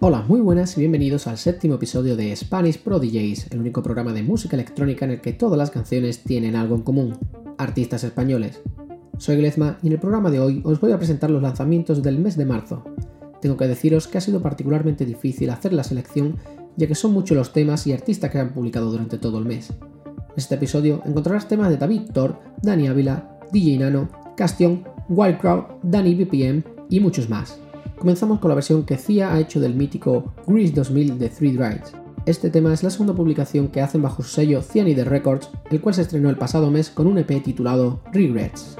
Hola, muy buenas y bienvenidos al séptimo episodio de Spanish Pro DJs, el único programa de música electrónica en el que todas las canciones tienen algo en común, artistas españoles. Soy Glezma y en el programa de hoy os voy a presentar los lanzamientos del mes de marzo. Tengo que deciros que ha sido particularmente difícil hacer la selección ya que son muchos los temas y artistas que han publicado durante todo el mes. En este episodio encontrarás temas de David Thor, Dani Ávila, DJ Nano, Castion, Wild Crowd, Dani BPM y muchos más. Comenzamos con la versión que Cia ha hecho del mítico Grease 2000 de Three Drives. Este tema es la segunda publicación que hacen bajo su sello Cyanide Records, el cual se estrenó el pasado mes con un EP titulado Regrets.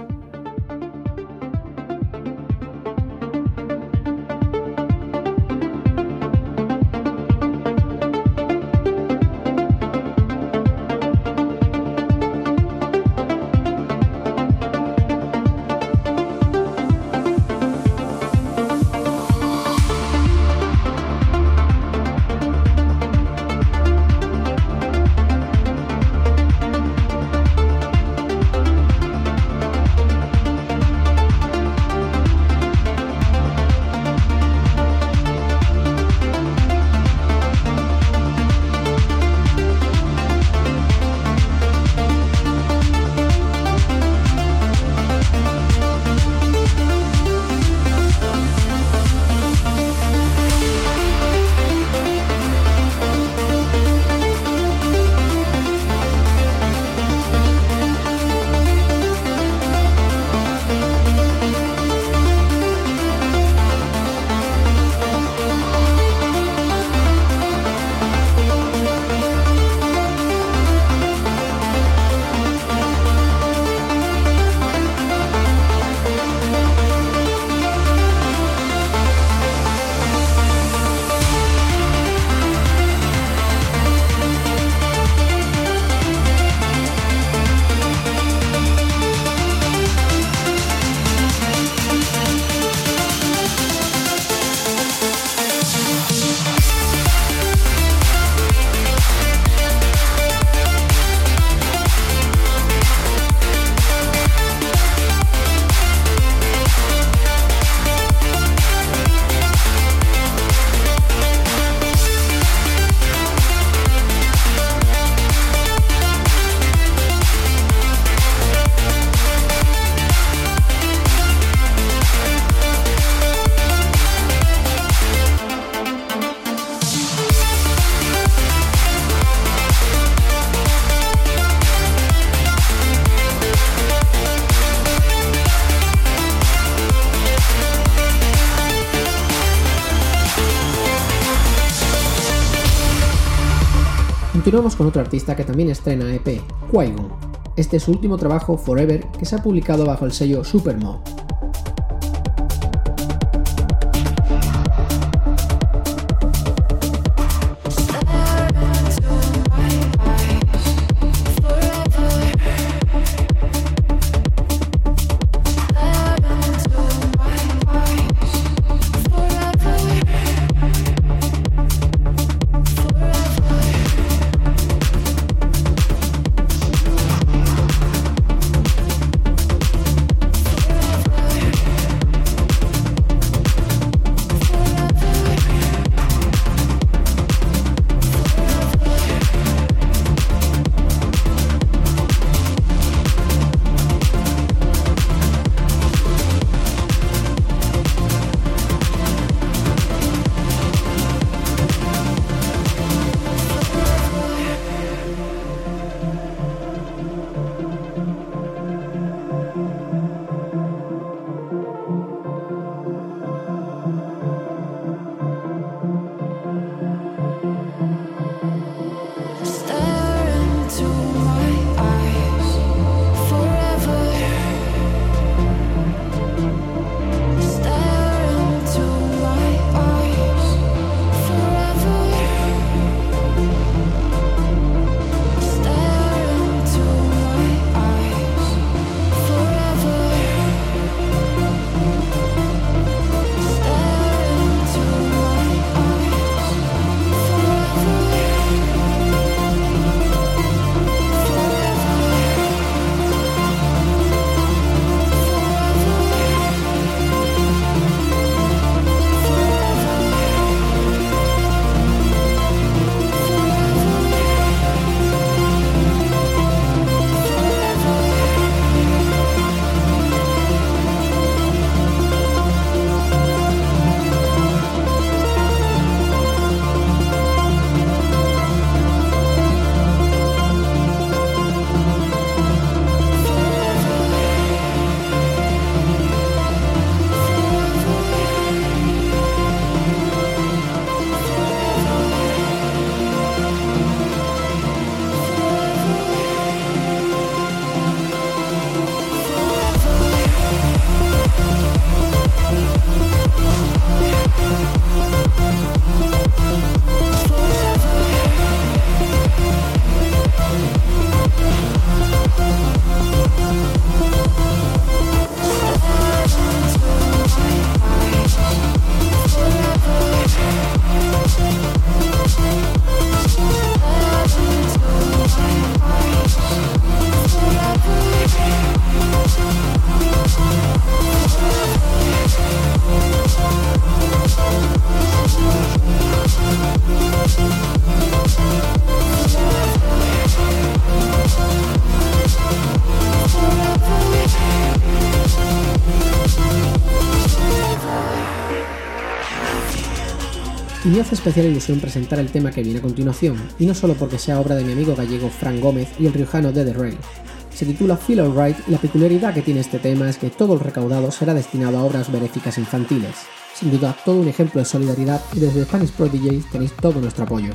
Continuamos con otro artista que también estrena EP, qui Este es su último trabajo, Forever, que se ha publicado bajo el sello Supermo. Me hace especial ilusión presentar el tema que viene a continuación, y no solo porque sea obra de mi amigo gallego Frank Gómez y el riojano de The Rail. Se titula Feel Alright y la peculiaridad que tiene este tema es que todo el recaudado será destinado a obras benéficas infantiles. Sin duda, todo un ejemplo de solidaridad y desde Spanish Pro DJs tenéis todo nuestro apoyo.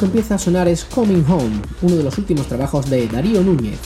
Que empieza a sonar es Coming Home, uno de los últimos trabajos de Darío Núñez,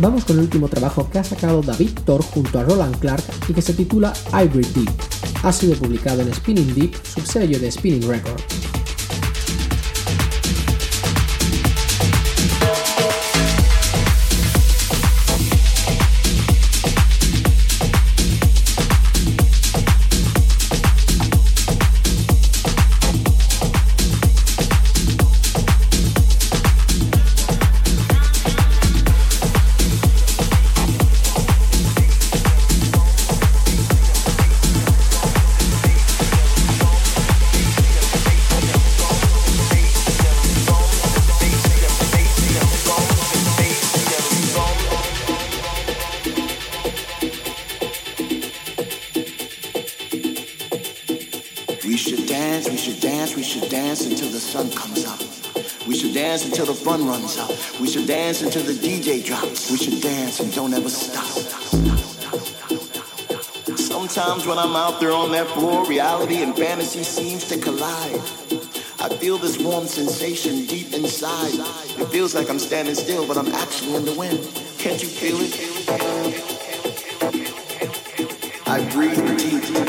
con el último trabajo que ha sacado David Thor junto a Roland Clark y que se titula Hybrid Deep. Ha sido publicado en Spinning Deep, subsello de Spinning Records. When I'm out there on that floor, reality and fantasy seems to collide. I feel this warm sensation deep inside. It feels like I'm standing still, but I'm actually in the wind. Can't you feel it? I breathe deep.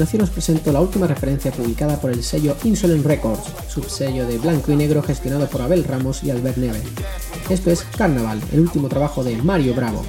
Continuación os presento la última referencia publicada por el sello Insolent Records, subsello de blanco y negro gestionado por Abel Ramos y Albert Neve. Esto es Carnaval, el último trabajo de Mario Bravo.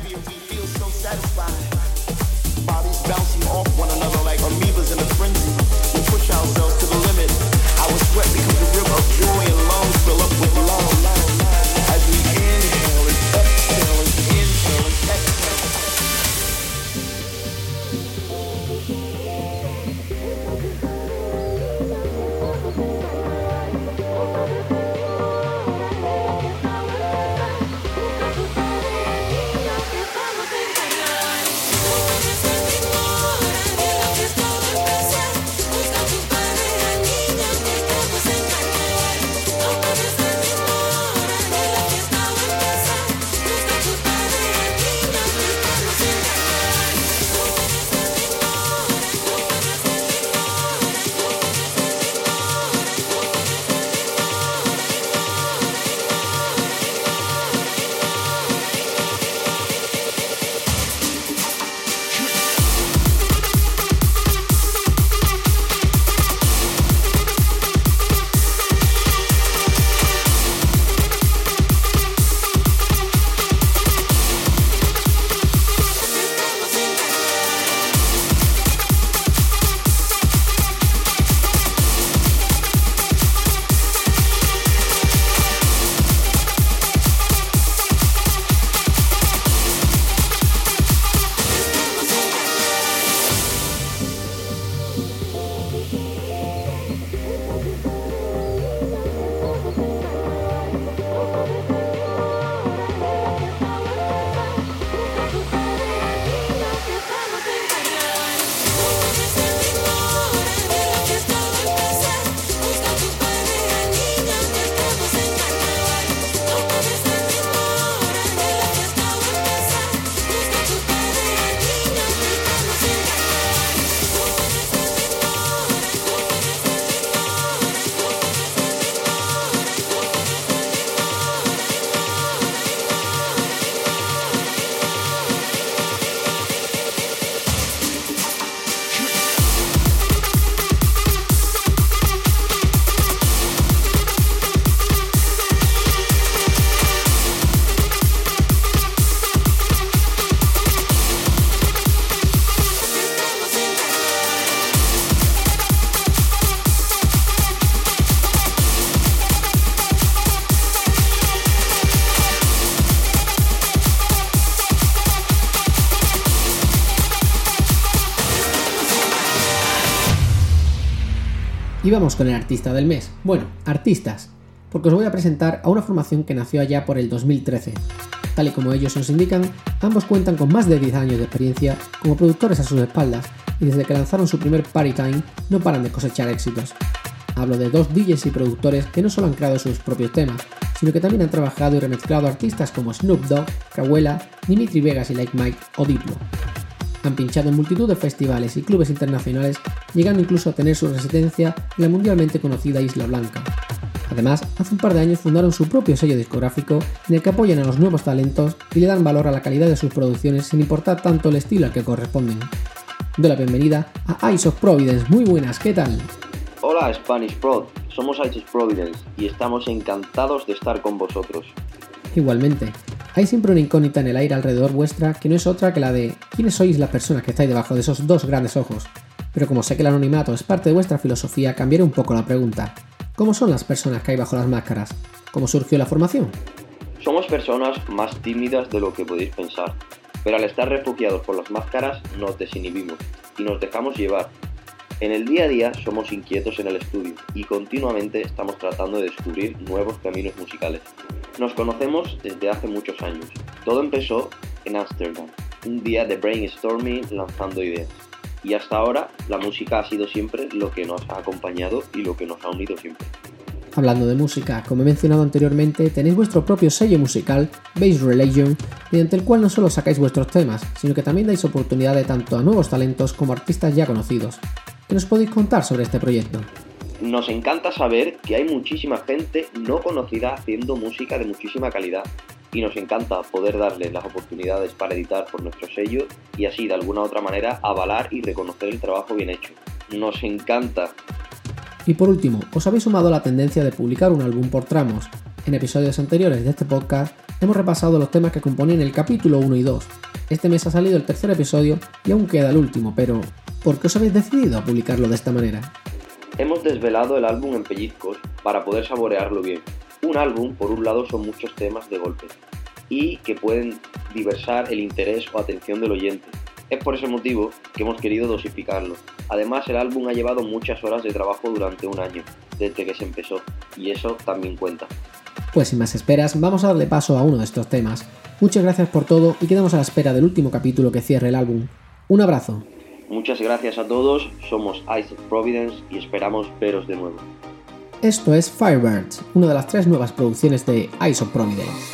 Y vamos con el artista del mes. Bueno, artistas, porque os voy a presentar a una formación que nació allá por el 2013. Tal y como ellos nos indican, ambos cuentan con más de 10 años de experiencia como productores a sus espaldas y desde que lanzaron su primer Party Time no paran de cosechar éxitos. Hablo de dos DJs y productores que no solo han creado sus propios temas, sino que también han trabajado y remezclado artistas como Snoop Dogg, Cahuela, Dimitri Vegas y Like Mike o Diplo. Han pinchado en multitud de festivales y clubes internacionales, llegando incluso a tener su residencia en la mundialmente conocida Isla Blanca. Además, hace un par de años fundaron su propio sello discográfico en el que apoyan a los nuevos talentos y le dan valor a la calidad de sus producciones sin importar tanto el estilo al que corresponden. Doy la bienvenida a Eyes of Providence. Muy buenas, ¿qué tal? Hola Spanish Prod, somos Eyes of Providence y estamos encantados de estar con vosotros. Igualmente, hay siempre una incógnita en el aire alrededor vuestra que no es otra que la de quiénes sois las personas que estáis debajo de esos dos grandes ojos. Pero como sé que el anonimato es parte de vuestra filosofía, cambiaré un poco la pregunta. ¿Cómo son las personas que hay bajo las máscaras? ¿Cómo surgió la formación? Somos personas más tímidas de lo que podéis pensar, pero al estar refugiados por las máscaras nos desinhibimos y nos dejamos llevar. En el día a día somos inquietos en el estudio y continuamente estamos tratando de descubrir nuevos caminos musicales. Nos conocemos desde hace muchos años. Todo empezó en Ámsterdam, un día de brainstorming lanzando ideas. Y hasta ahora la música ha sido siempre lo que nos ha acompañado y lo que nos ha unido siempre. Hablando de música, como he mencionado anteriormente, tenéis vuestro propio sello musical, Base Religion, mediante el cual no solo sacáis vuestros temas, sino que también dais oportunidad de tanto a nuevos talentos como artistas ya conocidos. ¿Qué nos podéis contar sobre este proyecto? Nos encanta saber que hay muchísima gente no conocida haciendo música de muchísima calidad y nos encanta poder darles las oportunidades para editar por nuestro sello y así de alguna otra manera avalar y reconocer el trabajo bien hecho. Nos encanta. Y por último, os habéis sumado a la tendencia de publicar un álbum por tramos. En episodios anteriores de este podcast hemos repasado los temas que componen el capítulo 1 y 2. Este mes ha salido el tercer episodio y aún queda el último, pero ¿por qué os habéis decidido a publicarlo de esta manera? Hemos desvelado el álbum en pellizcos para poder saborearlo bien. Un álbum, por un lado, son muchos temas de golpe y que pueden diversar el interés o atención del oyente. Es por ese motivo que hemos querido dosificarlo. Además, el álbum ha llevado muchas horas de trabajo durante un año, desde que se empezó, y eso también cuenta. Pues sin más esperas, vamos a darle paso a uno de estos temas. Muchas gracias por todo y quedamos a la espera del último capítulo que cierre el álbum. Un abrazo. Muchas gracias a todos, somos Ice of Providence y esperamos veros de nuevo. Esto es Firebirds, una de las tres nuevas producciones de Ice of Providence.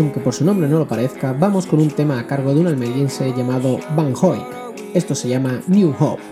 Y aunque por su nombre no lo parezca, vamos con un tema a cargo de un almeriense llamado Van Hoyk. Esto se llama New Hope.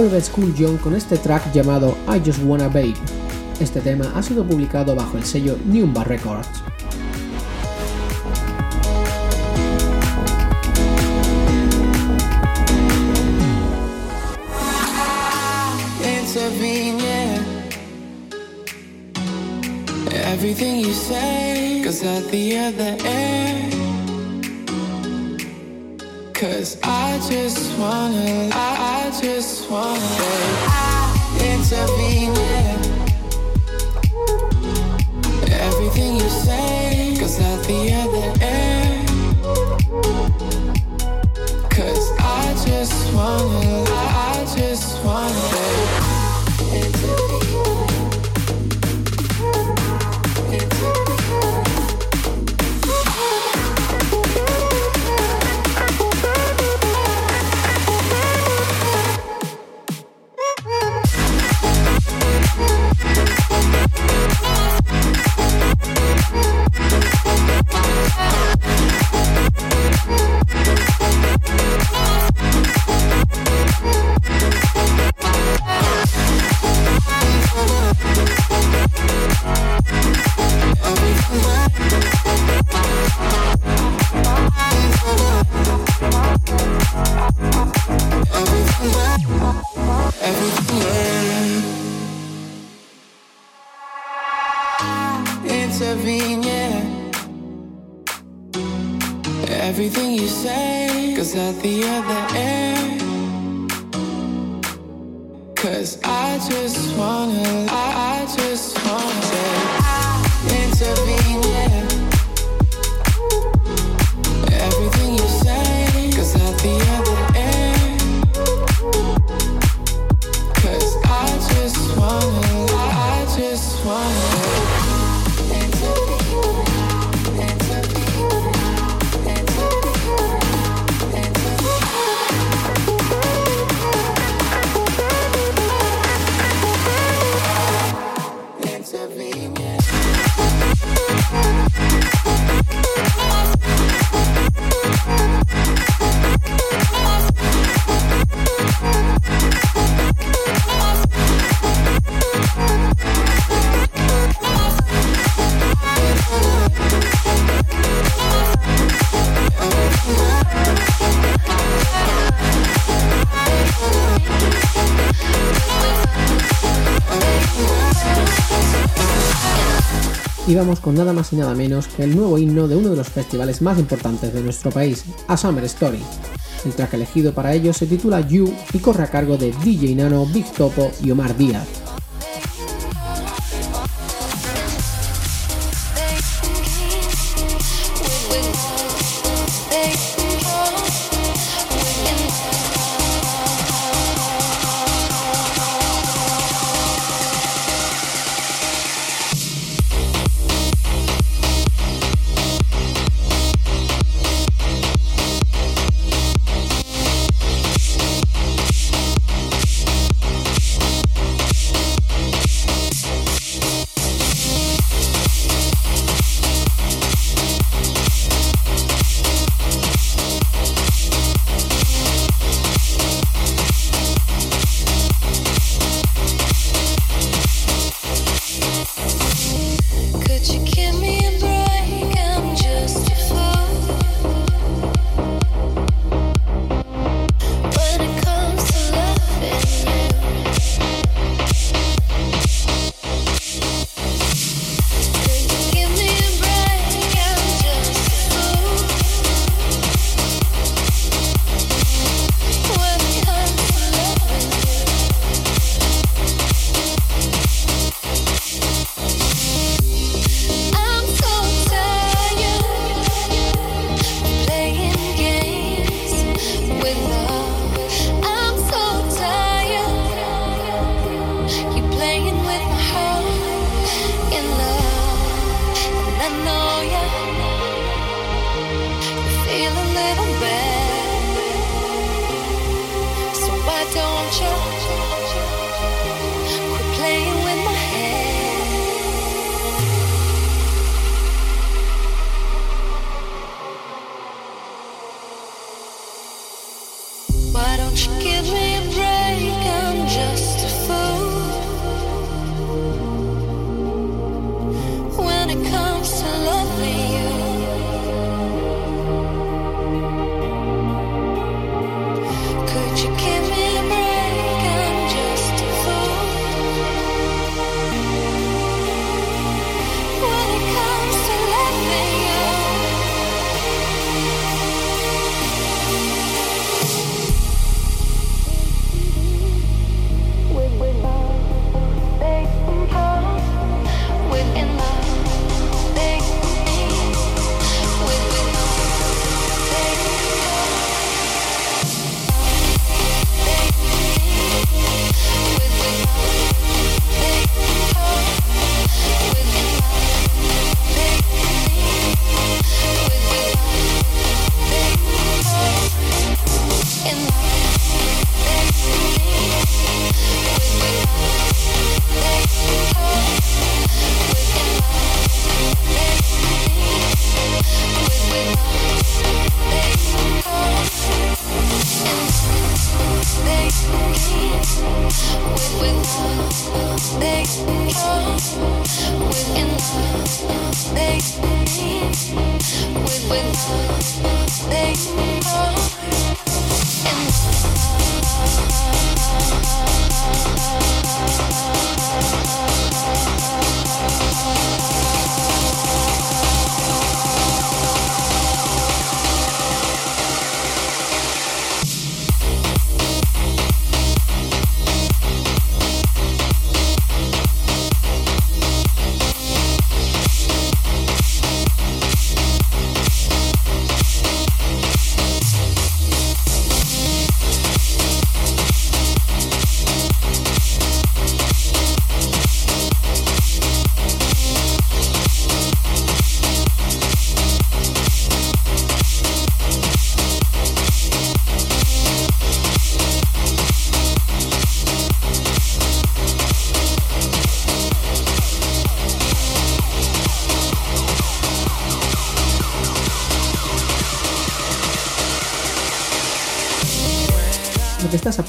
Vuelve School John con este track llamado I Just Wanna Babe. Este tema ha sido publicado bajo el sello Newbar Records. Everything you say the other. Cause I just wanna, I, I just wanna intervene. Yeah. Everything you say goes out the other end. Con nada más y nada menos que el nuevo himno de uno de los festivales más importantes de nuestro país, A Story. El track elegido para ello se titula You y corre a cargo de DJ Nano, Big Topo y Omar Díaz.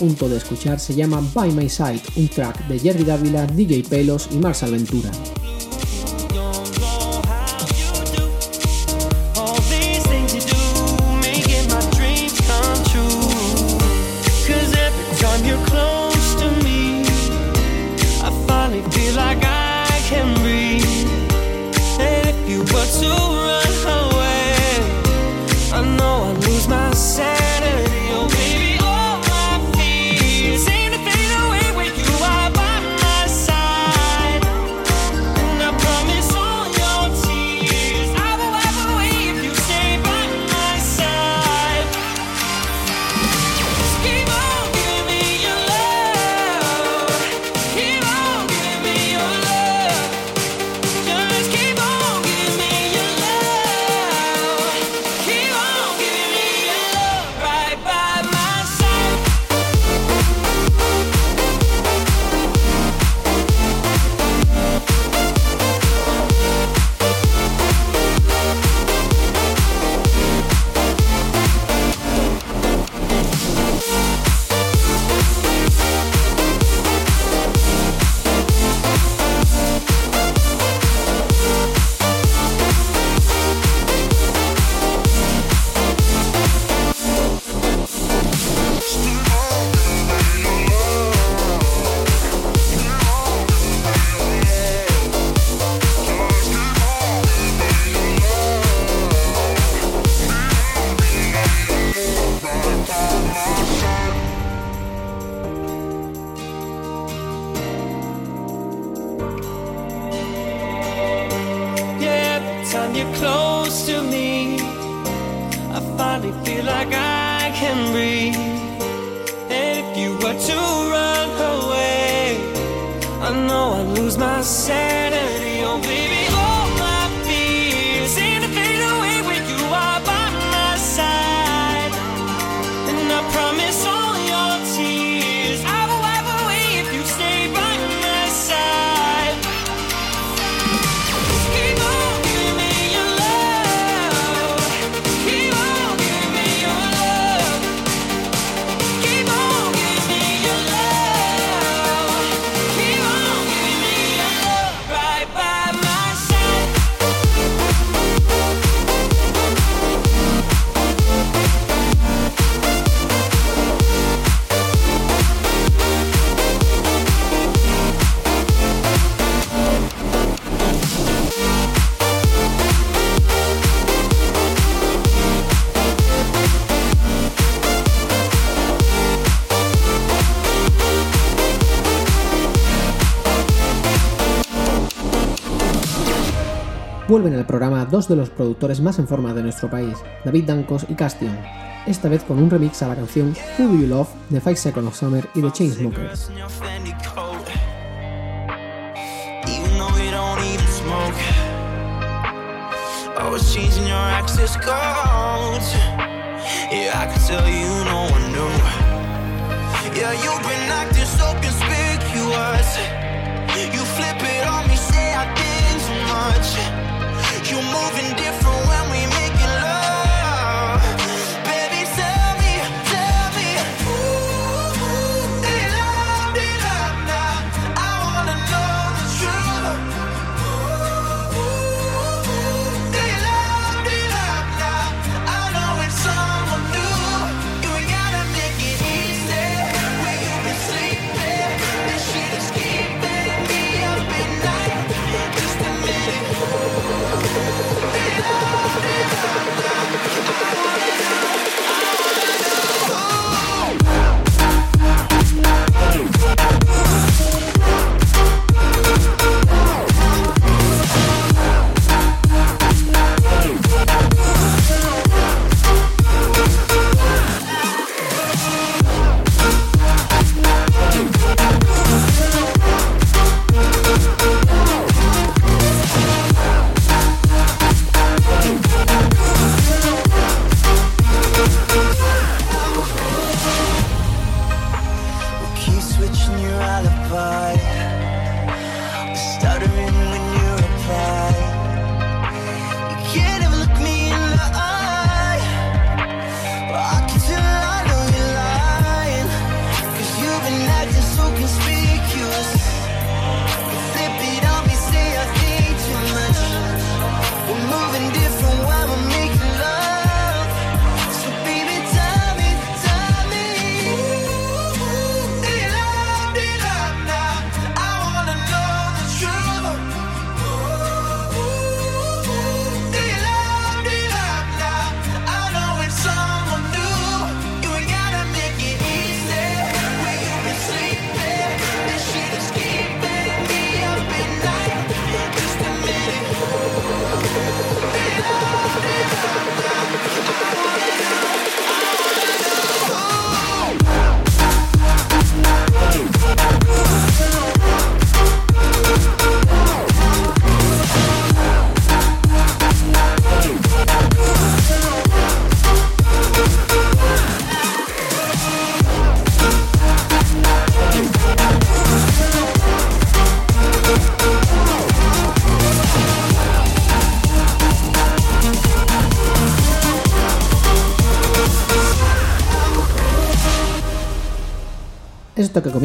Punto de escuchar se llama By My Side, un track de Jerry Dávila, DJ Pelos y Marcel Ventura. Vuelven al programa dos de los productores más en forma de nuestro país, David Dancos y Castion, esta vez con un remix a la canción Who Do You Love de Five Seconds of Summer y The Chainsmokers. You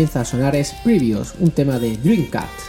comienza a sonar es Previous, un tema de Dreamcat.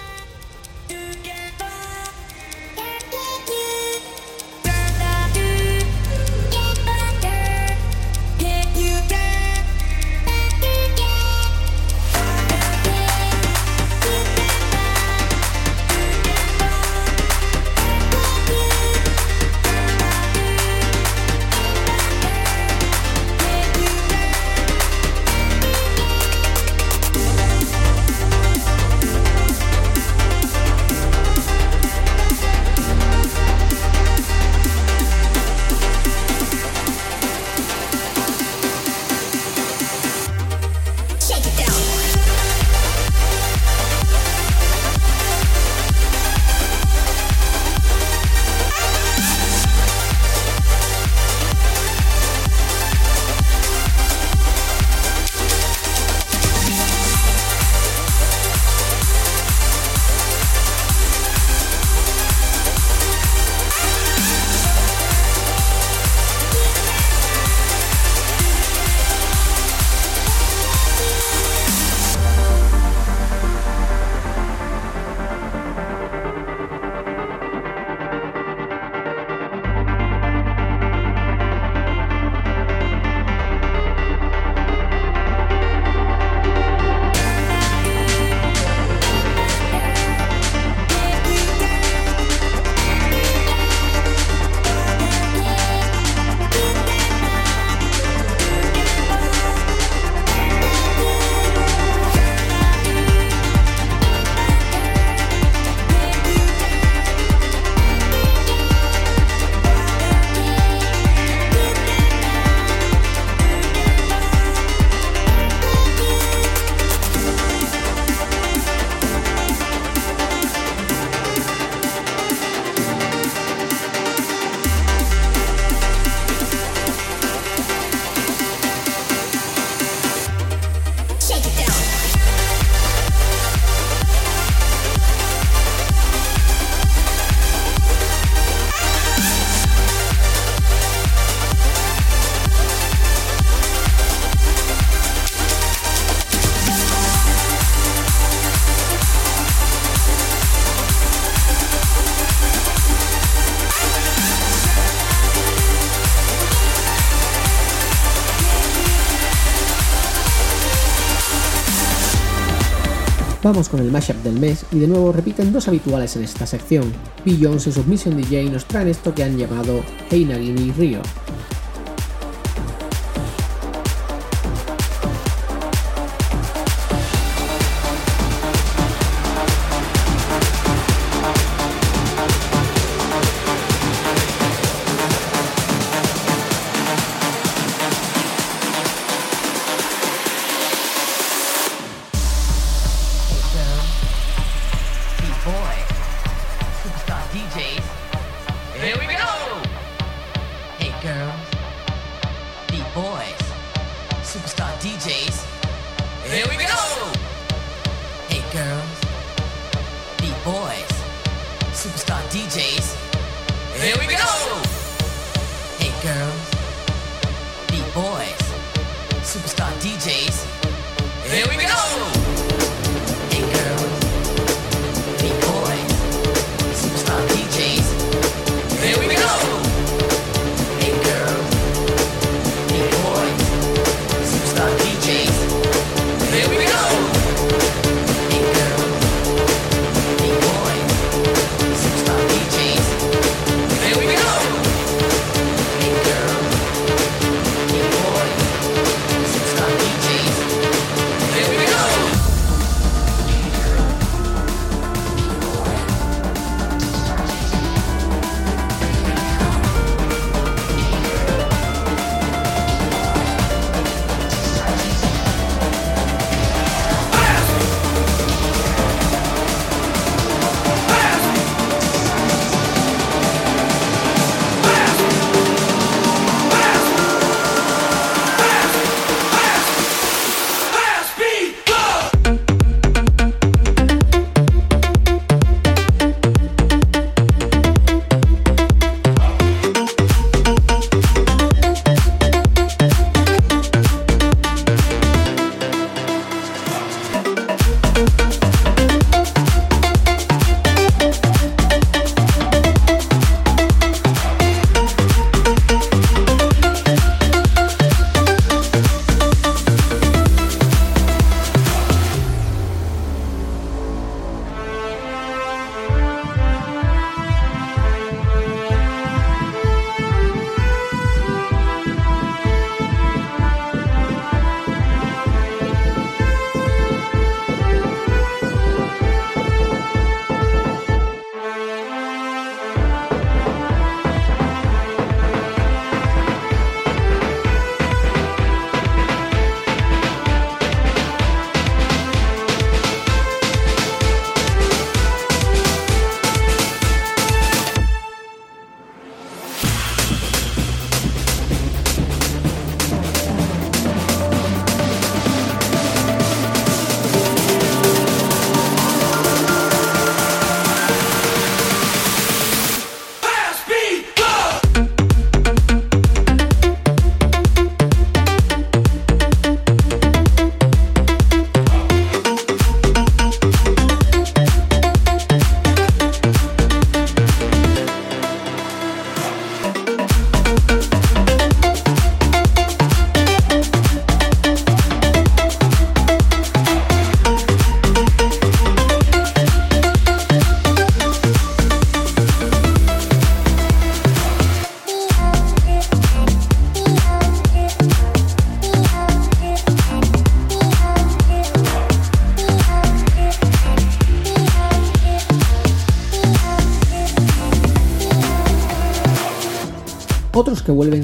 Vamos con el mashup del mes y de nuevo repiten dos habituales en esta sección. Jones y Submission DJ nos traen esto que han llamado Hey Nagini Rio.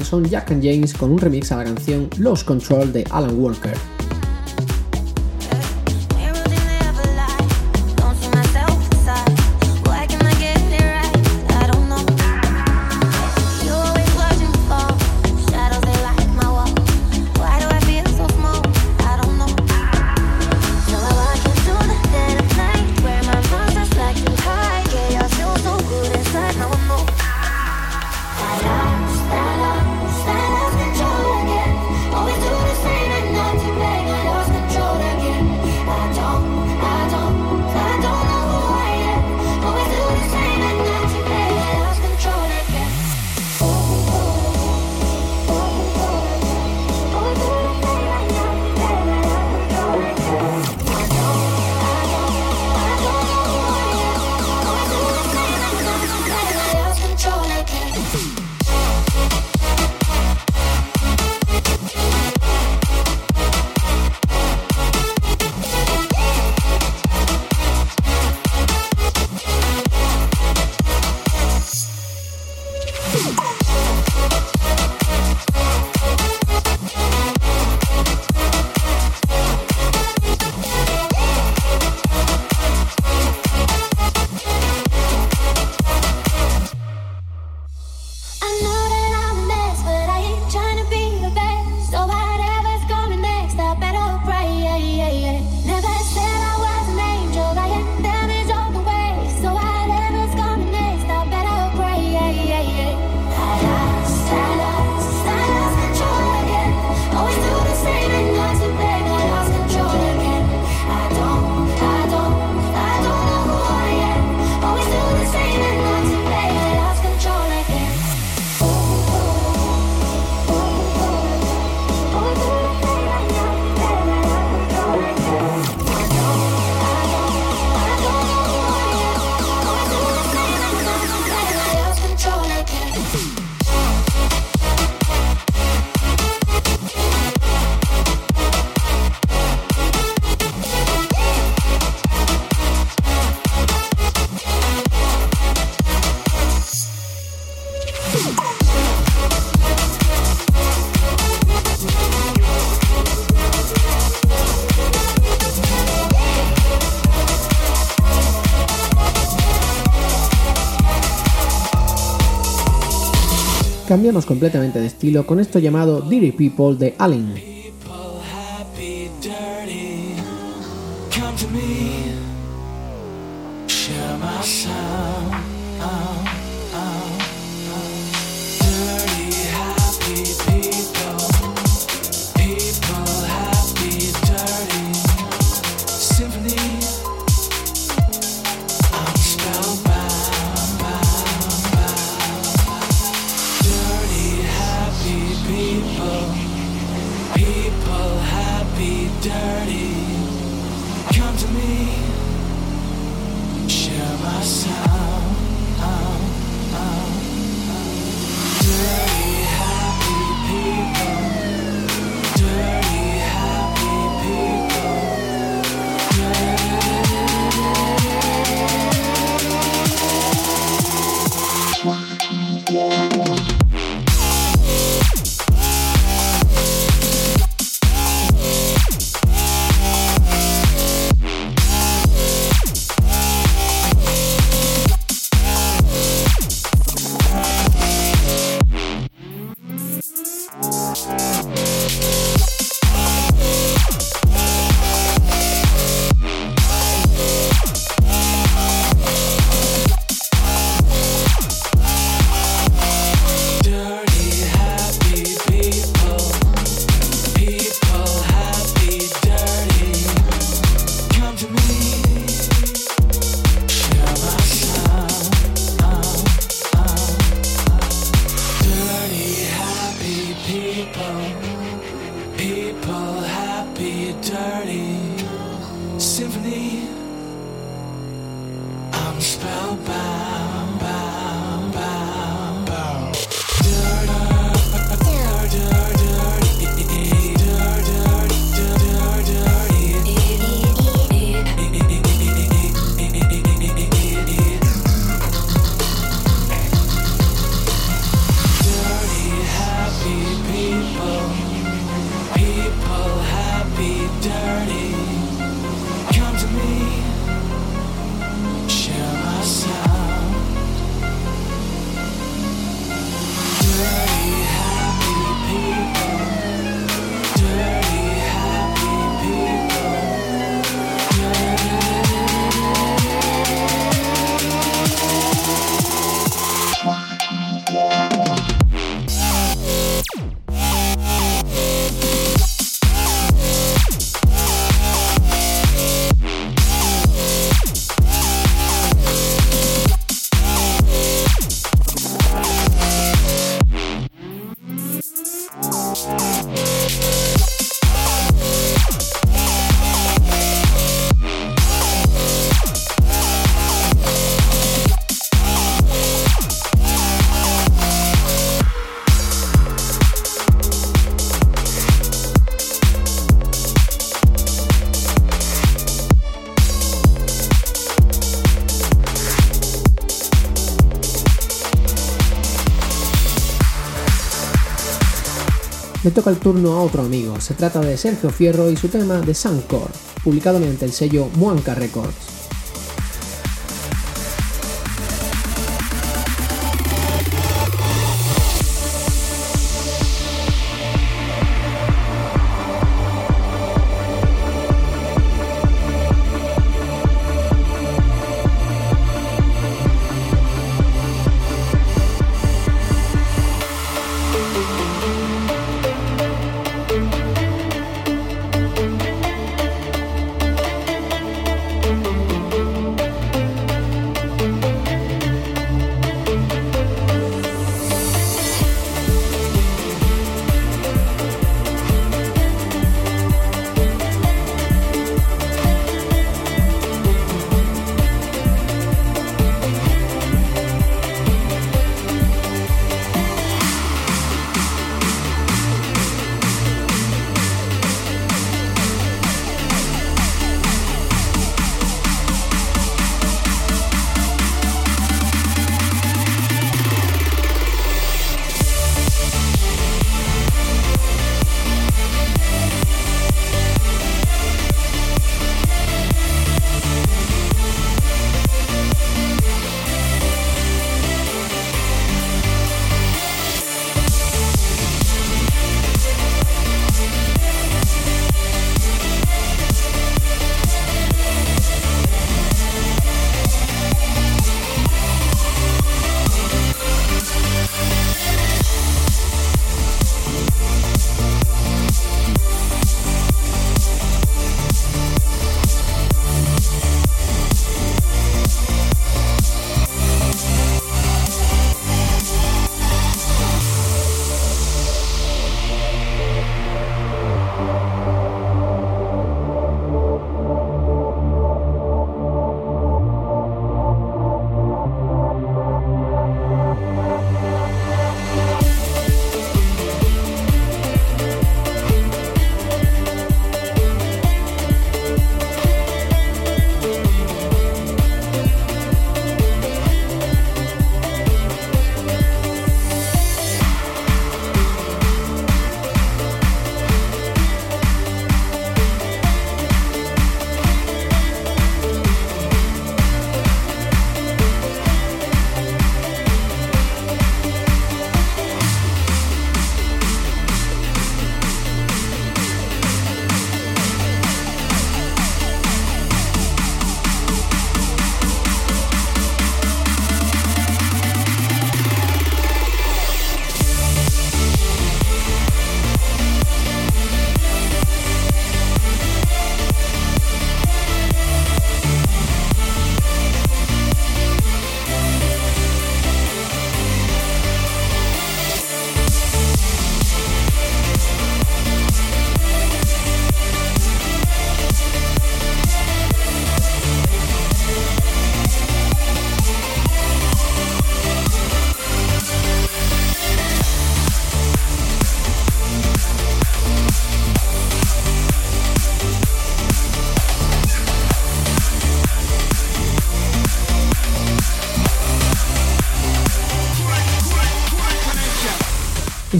Son Jack and James con un remix a la canción Lost Control de Alan Walker. Cambiamos completamente de estilo con esto llamado Dirty People de Allen. Le toca el turno a otro amigo, se trata de Sergio Fierro y su tema de Sancor, publicado mediante el sello Muanca Records.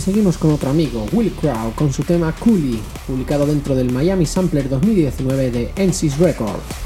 Seguimos con otro amigo, Will Crow, con su tema Coolie, publicado dentro del Miami Sampler 2019 de NC's Records.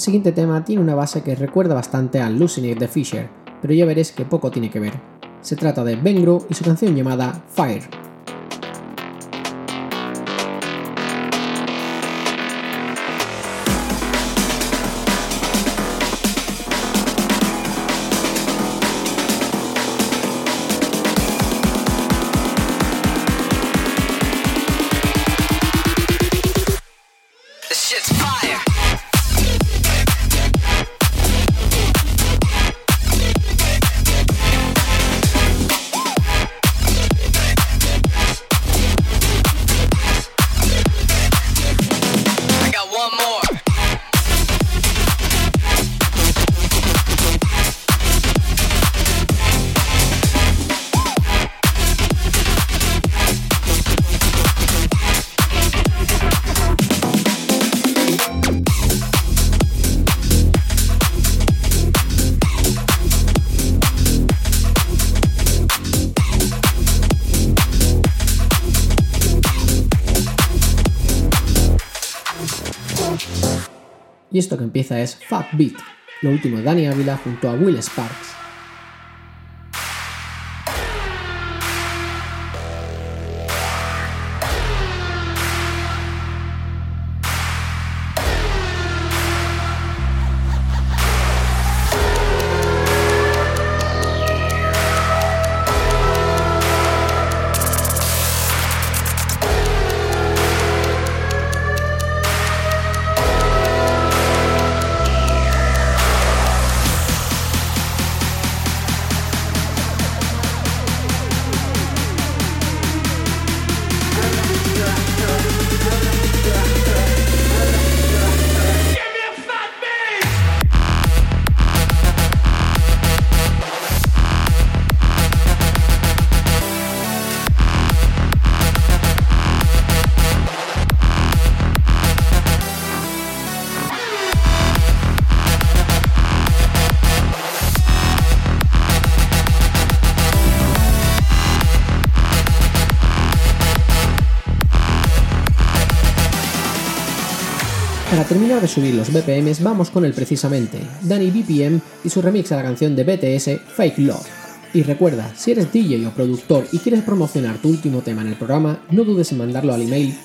El siguiente tema tiene una base que recuerda bastante a Hallucinate de Fisher, pero ya veréis que poco tiene que ver. Se trata de Bengro y su canción llamada Fire. Empieza es Fat Beat, lo último de Dani Ávila junto a Will Sparks. Terminar de subir los BPMs vamos con el precisamente, Danny BPM y su remix a la canción de BTS Fake Love. Y recuerda, si eres DJ o productor y quieres promocionar tu último tema en el programa, no dudes en mandarlo al email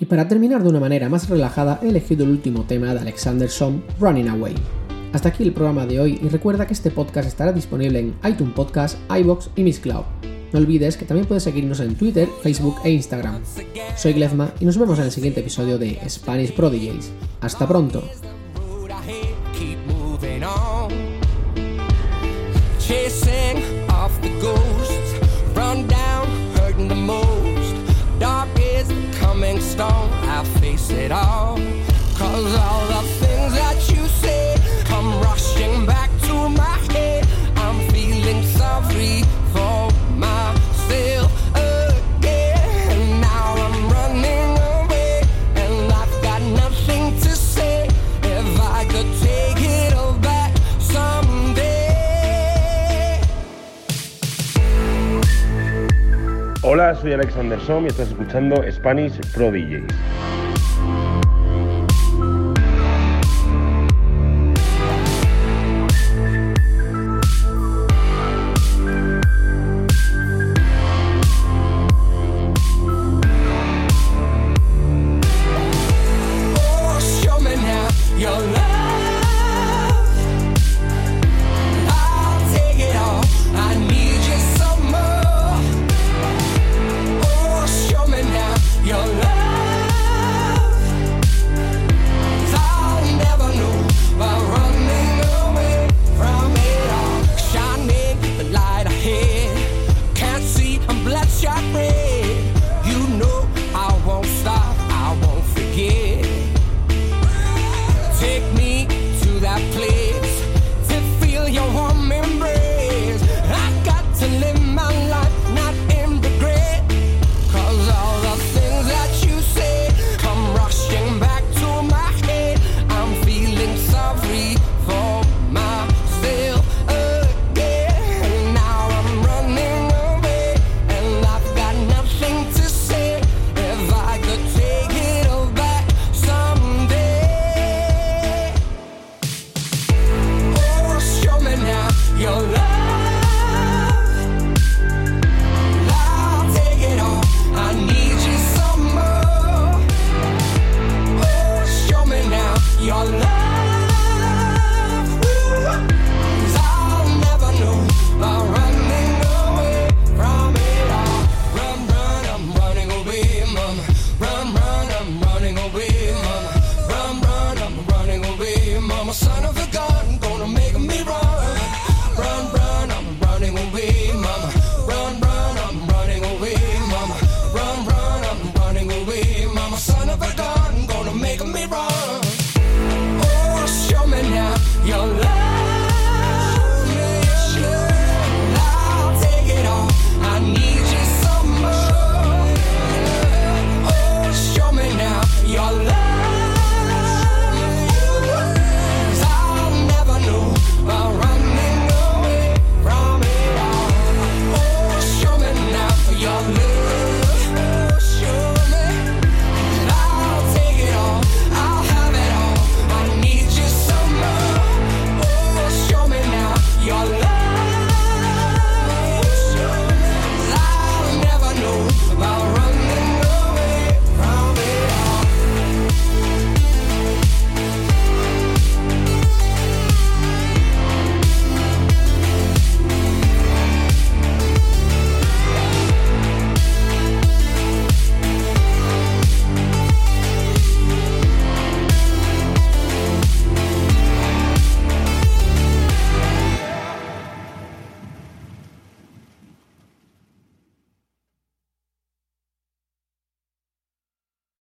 Y para terminar de una manera más relajada he elegido el último tema de Alexander Som, Running Away. Hasta aquí el programa de hoy y recuerda que este podcast estará disponible en iTunes Podcast, iBox y Miss Cloud. No olvides que también puedes seguirnos en Twitter, Facebook e Instagram. Soy Glezma y nos vemos en el siguiente episodio de Spanish Prodigies. Hasta pronto. sing off the ghosts, run down, hurting the most. Dark is the coming storm, I face it all. Cause all the things that you say come rushing back to my head. I'm feeling sorry Hola, soy Alexander Som y estás escuchando Spanish Pro DJs.